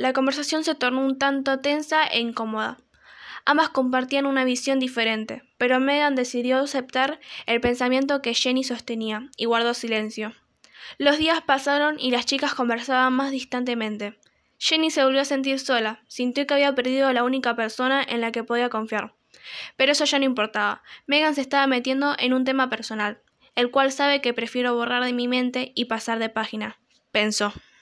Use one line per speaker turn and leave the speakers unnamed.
la conversación se tornó un tanto tensa e incómoda. Ambas compartían una visión diferente, pero Megan decidió aceptar el pensamiento que Jenny sostenía y guardó silencio. Los días pasaron y las chicas conversaban más distantemente. Jenny se volvió a sentir sola, sintió que había perdido a la única persona en la que podía confiar. Pero eso ya no importaba. Megan se estaba metiendo en un tema personal, el cual sabe que prefiero borrar de mi mente y pasar de página, pensó.